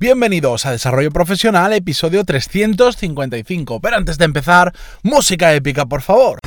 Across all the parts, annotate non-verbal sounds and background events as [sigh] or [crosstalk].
Bienvenidos a Desarrollo Profesional, episodio 355. Pero antes de empezar, música épica, por favor.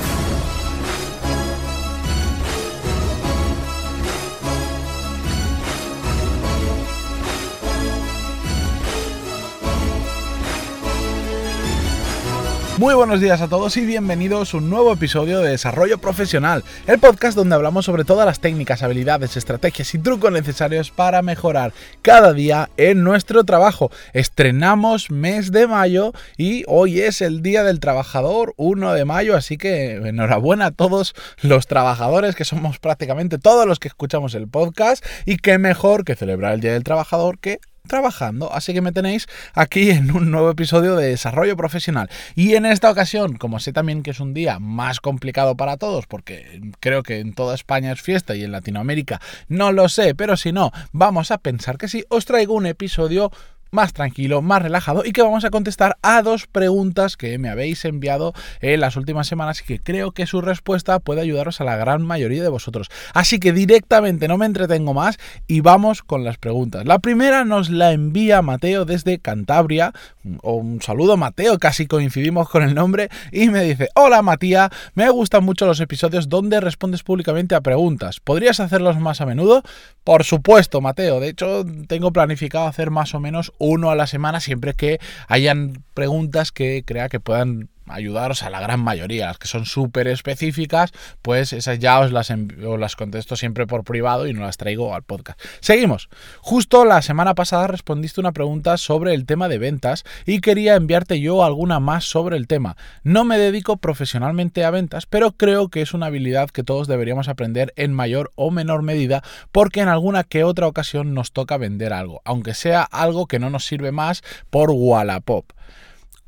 Muy buenos días a todos y bienvenidos a un nuevo episodio de Desarrollo Profesional, el podcast donde hablamos sobre todas las técnicas, habilidades, estrategias y trucos necesarios para mejorar cada día en nuestro trabajo. Estrenamos mes de mayo y hoy es el Día del Trabajador, 1 de mayo, así que enhorabuena a todos los trabajadores que somos prácticamente todos los que escuchamos el podcast y qué mejor que celebrar el Día del Trabajador que trabajando. Así que me tenéis aquí en un nuevo episodio de Desarrollo Profesional. Y en esta ocasión, como sé también que es un día más complicado para todos, porque creo que en toda España es fiesta y en Latinoamérica no lo sé, pero si no, vamos a pensar que sí, os traigo un episodio más tranquilo, más relajado y que vamos a contestar a dos preguntas que me habéis enviado en las últimas semanas y que creo que su respuesta puede ayudaros a la gran mayoría de vosotros. Así que directamente no me entretengo más y vamos con las preguntas. La primera nos la envía Mateo desde Cantabria, o un saludo Mateo, casi coincidimos con el nombre, y me dice, hola Matías, me gustan mucho los episodios donde respondes públicamente a preguntas. ¿Podrías hacerlos más a menudo? Por supuesto, Mateo. De hecho, tengo planificado hacer más o menos uno a la semana siempre que hayan preguntas que crea que puedan ayudaros a la gran mayoría. Las que son súper específicas, pues esas ya os las, las contesto siempre por privado y no las traigo al podcast. Seguimos. Justo la semana pasada respondiste una pregunta sobre el tema de ventas y quería enviarte yo alguna más sobre el tema. No me dedico profesionalmente a ventas, pero creo que es una habilidad que todos deberíamos aprender en mayor o menor medida porque en alguna que otra ocasión nos toca vender algo, aunque sea algo que no nos sirve más por Wallapop.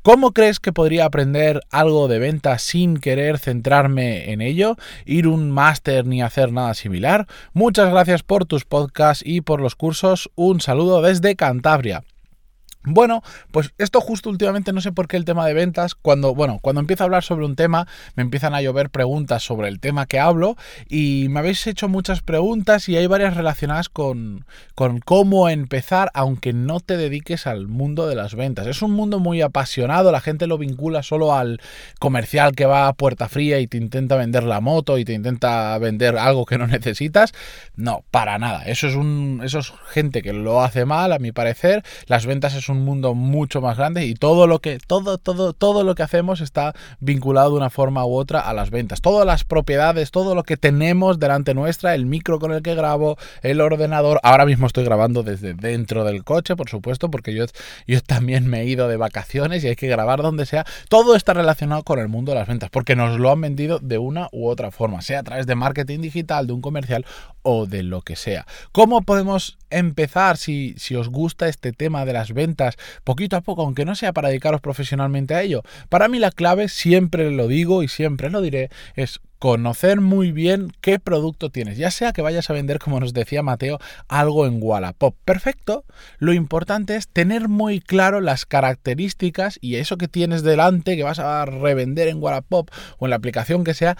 ¿Cómo crees que podría aprender algo de venta sin querer centrarme en ello, ir un máster ni hacer nada similar? Muchas gracias por tus podcasts y por los cursos. Un saludo desde Cantabria. Bueno, pues esto justo últimamente no sé por qué el tema de ventas, cuando, bueno, cuando empiezo a hablar sobre un tema, me empiezan a llover preguntas sobre el tema que hablo y me habéis hecho muchas preguntas y hay varias relacionadas con, con cómo empezar aunque no te dediques al mundo de las ventas. Es un mundo muy apasionado, la gente lo vincula solo al comercial que va a puerta fría y te intenta vender la moto y te intenta vender algo que no necesitas. No, para nada. Eso es un, eso es gente que lo hace mal, a mi parecer. Las ventas es un un mundo mucho más grande y todo lo que todo todo todo lo que hacemos está vinculado de una forma u otra a las ventas. Todas las propiedades, todo lo que tenemos delante nuestra, el micro con el que grabo, el ordenador. Ahora mismo estoy grabando desde dentro del coche, por supuesto, porque yo yo también me he ido de vacaciones y hay que grabar donde sea. Todo está relacionado con el mundo de las ventas porque nos lo han vendido de una u otra forma, sea a través de marketing digital, de un comercial o de lo que sea. ¿Cómo podemos empezar si si os gusta este tema de las ventas poquito a poco, aunque no sea para dedicaros profesionalmente a ello. Para mí la clave, siempre lo digo y siempre lo diré, es conocer muy bien qué producto tienes, ya sea que vayas a vender, como nos decía Mateo, algo en Wallapop. Perfecto. Lo importante es tener muy claro las características y eso que tienes delante, que vas a revender en Wallapop o en la aplicación que sea,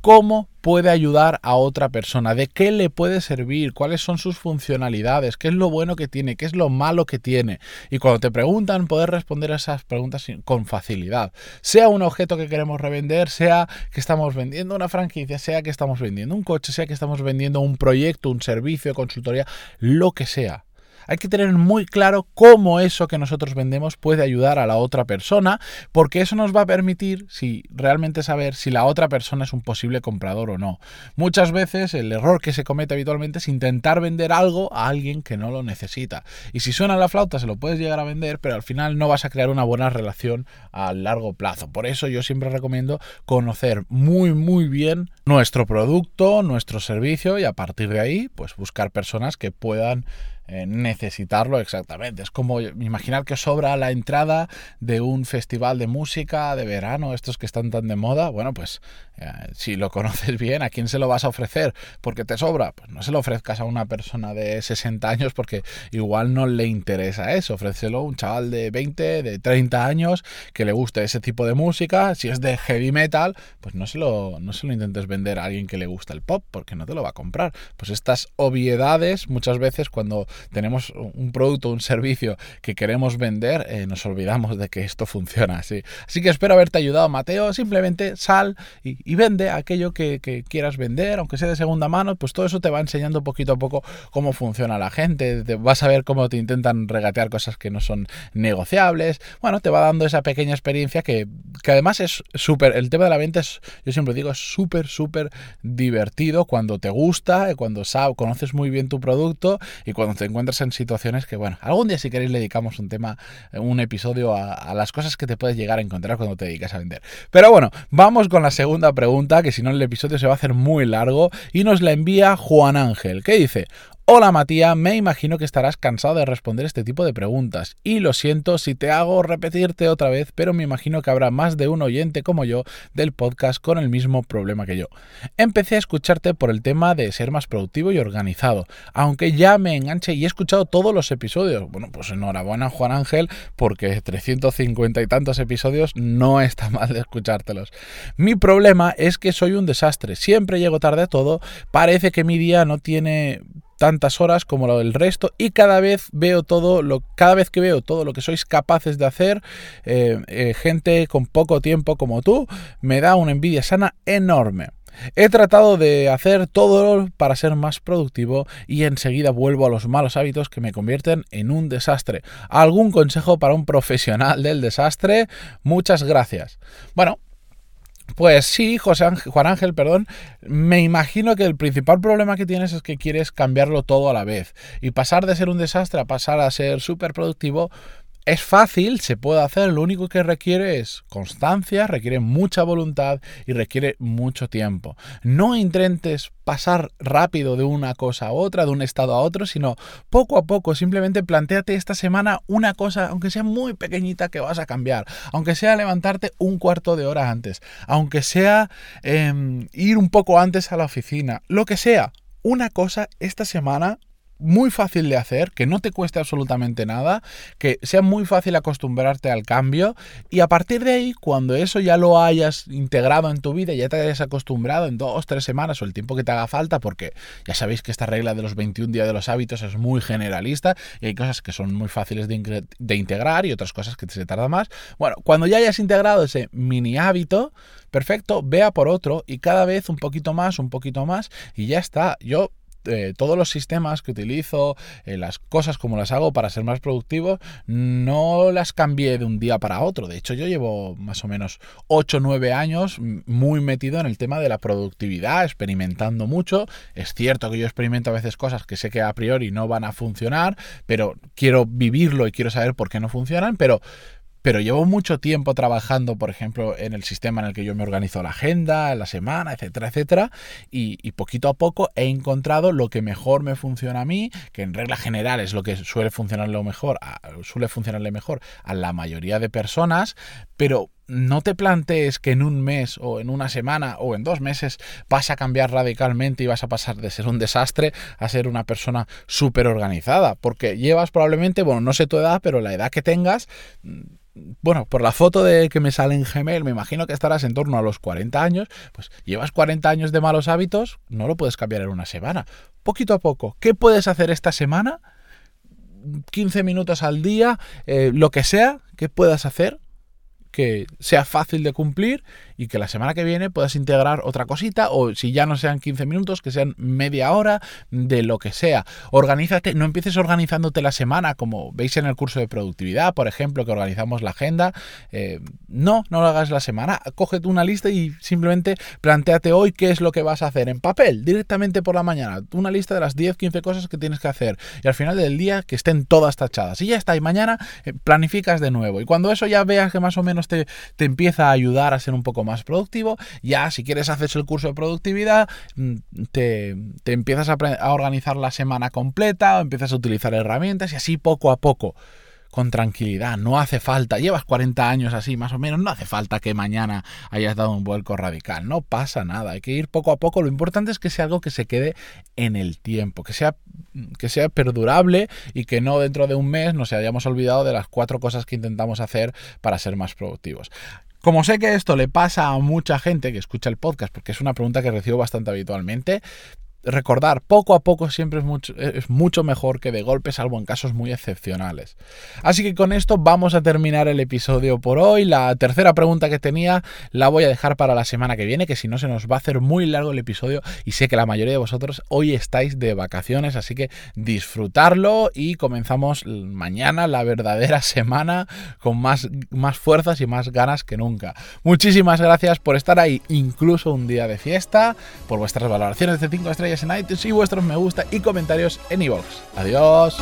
cómo puede ayudar a otra persona, de qué le puede servir, cuáles son sus funcionalidades, qué es lo bueno que tiene, qué es lo malo que tiene. Y cuando te preguntan, poder responder a esas preguntas con facilidad. Sea un objeto que queremos revender, sea que estamos vendiendo una franquicia, sea que estamos vendiendo un coche, sea que estamos vendiendo un proyecto, un servicio, consultoría, lo que sea. Hay que tener muy claro cómo eso que nosotros vendemos puede ayudar a la otra persona, porque eso nos va a permitir si realmente saber si la otra persona es un posible comprador o no. Muchas veces el error que se comete habitualmente es intentar vender algo a alguien que no lo necesita. Y si suena la flauta se lo puedes llegar a vender, pero al final no vas a crear una buena relación a largo plazo. Por eso yo siempre recomiendo conocer muy muy bien nuestro producto, nuestro servicio y a partir de ahí pues buscar personas que puedan eh, necesitarlo exactamente. Es como imaginar que sobra la entrada de un festival de música de verano, estos que están tan de moda. Bueno, pues si lo conoces bien, ¿a quién se lo vas a ofrecer? Porque te sobra. Pues no se lo ofrezcas a una persona de 60 años porque igual no le interesa eso. Ofrécelo a un chaval de 20, de 30 años que le guste ese tipo de música. Si es de heavy metal, pues no se lo, no se lo intentes vender a alguien que le gusta el pop porque no te lo va a comprar. Pues estas obviedades muchas veces cuando tenemos un producto, un servicio que queremos vender, eh, nos olvidamos de que esto funciona así. Así que espero haberte ayudado, Mateo. Simplemente sal y, vende aquello que, quieras vender, aunque sea de segunda mano, pues todo eso te va enseñando poquito a poco cómo funciona la gente. Te vas a ver cómo te intentan regatear cosas que no son negociables. Bueno, te va dando esa pequeña experiencia que, que además es súper. El tema de la venta es, yo siempre digo, es súper, súper divertido cuando te gusta, cuando sabes, conoces muy bien tu producto y cuando te encuentras en situaciones que, bueno, algún día si queréis le dedicamos un tema, un episodio a, las cosas que te puedes llegar a encontrar cuando te dedicas a vender. Pero bueno, vamos con la segunda pregunta, que si no el episodio se va a hacer muy largo, y nos la envía Juan Ángel, que dice, Hola Matías, me imagino que estarás cansado de responder este tipo de preguntas y lo siento si te hago repetirte otra vez, pero me imagino que habrá más de un oyente como yo del podcast con el mismo problema que yo. Empecé a escucharte por el tema de ser más productivo y organizado, aunque ya me enganché y he escuchado todos los episodios. Bueno, pues enhorabuena Juan Ángel porque 350 y tantos episodios no está [laughs] mal de escuchártelos. Mi problema es que soy un desastre, siempre llego tarde a todo, parece que mi día no tiene tantas horas como lo del resto y cada vez veo todo lo cada vez que veo todo lo que sois capaces de hacer eh, eh, gente con poco tiempo como tú me da una envidia sana enorme He tratado de hacer todo para ser más productivo y enseguida vuelvo a los malos hábitos que me convierten en un desastre. ¿Algún consejo para un profesional del desastre? Muchas gracias. Bueno, pues sí, José Juan Ángel, perdón, me imagino que el principal problema que tienes es que quieres cambiarlo todo a la vez. Y pasar de ser un desastre a pasar a ser súper productivo es fácil, se puede hacer, lo único que requiere es constancia, requiere mucha voluntad y requiere mucho tiempo. No intentes pasar rápido de una cosa a otra, de un estado a otro, sino poco a poco, simplemente planteate esta semana una cosa, aunque sea muy pequeñita, que vas a cambiar, aunque sea levantarte un cuarto de hora antes, aunque sea em, ir un poco antes a la oficina, lo que sea, una cosa esta semana muy fácil de hacer, que no te cueste absolutamente nada, que sea muy fácil acostumbrarte al cambio y a partir de ahí, cuando eso ya lo hayas integrado en tu vida, ya te hayas acostumbrado en dos, tres semanas o el tiempo que te haga falta, porque ya sabéis que esta regla de los 21 días de los hábitos es muy generalista y hay cosas que son muy fáciles de, de integrar y otras cosas que se tarda más. Bueno, cuando ya hayas integrado ese mini hábito, perfecto, vea por otro y cada vez un poquito más, un poquito más y ya está. Yo eh, todos los sistemas que utilizo, eh, las cosas como las hago para ser más productivo, no las cambié de un día para otro. De hecho, yo llevo más o menos 8 o 9 años muy metido en el tema de la productividad, experimentando mucho. Es cierto que yo experimento a veces cosas que sé que a priori no van a funcionar, pero quiero vivirlo y quiero saber por qué no funcionan, pero pero llevo mucho tiempo trabajando, por ejemplo, en el sistema en el que yo me organizo la agenda, la semana, etcétera, etcétera, y, poquito a poco he encontrado lo que mejor me funciona a mí, que en regla general es lo que suele funcionarle mejor, suele funcionarle mejor a la mayoría de personas, pero no te plantees que en un mes o en una semana o en dos meses vas a cambiar radicalmente y vas a pasar de ser un desastre a ser una persona súper organizada, porque llevas probablemente, bueno, no sé tu edad, pero la edad que tengas, bueno, por la foto de que me sale en Gmail, me imagino que estarás en torno a los 40 años, pues llevas 40 años de malos hábitos, no lo puedes cambiar en una semana. Poquito a poco, ¿qué puedes hacer esta semana? 15 minutos al día, eh, lo que sea que puedas hacer que sea fácil de cumplir y que la semana que viene puedas integrar otra cosita o si ya no sean 15 minutos, que sean media hora de lo que sea. Organízate, no empieces organizándote la semana como veis en el curso de productividad, por ejemplo, que organizamos la agenda. Eh, no, no lo hagas la semana. Cógete una lista y simplemente planteate hoy qué es lo que vas a hacer en papel, directamente por la mañana. Una lista de las 10, 15 cosas que tienes que hacer y al final del día que estén todas tachadas. Y ya está, y mañana eh, planificas de nuevo. Y cuando eso ya veas que más o menos te, empieza a ayudar a ser un poco más productivo. Ya, si quieres hacer el curso de productividad, mm, te, empiezas a, a organizar la semana completa, o empiezas a utilizar herramientas y así poco a poco con tranquilidad. No hace falta, llevas 40 años así más o menos, no hace falta que mañana hayas dado un vuelco radical. No pasa nada, hay que ir poco a poco. Lo importante es que sea algo que se quede en el tiempo, que sea, que sea perdurable y que no dentro de un mes nos hayamos olvidado de las cuatro cosas que intentamos hacer para ser más productivos. Como sé que esto le pasa a mucha gente que escucha el podcast, porque es una pregunta que recibo bastante habitualmente, recordar, poco a poco siempre es mucho, es mucho mejor que de golpe, salvo en casos muy excepcionales. Así que con esto vamos a terminar el episodio por hoy. La tercera pregunta que tenía la voy a dejar para la semana que viene, que si no se nos va a hacer muy largo el episodio y sé que la mayoría de vosotros hoy estáis de vacaciones, así que disfrutarlo y comenzamos mañana la verdadera [laughs] semana con más, más fuerzas y más ganas que nunca. Muchísimas gracias por estar ahí, incluso un día de fiesta, por vuestras valoraciones de 5 estrellas en iTunes y vuestros me gusta y comentarios en iVoox. Adiós.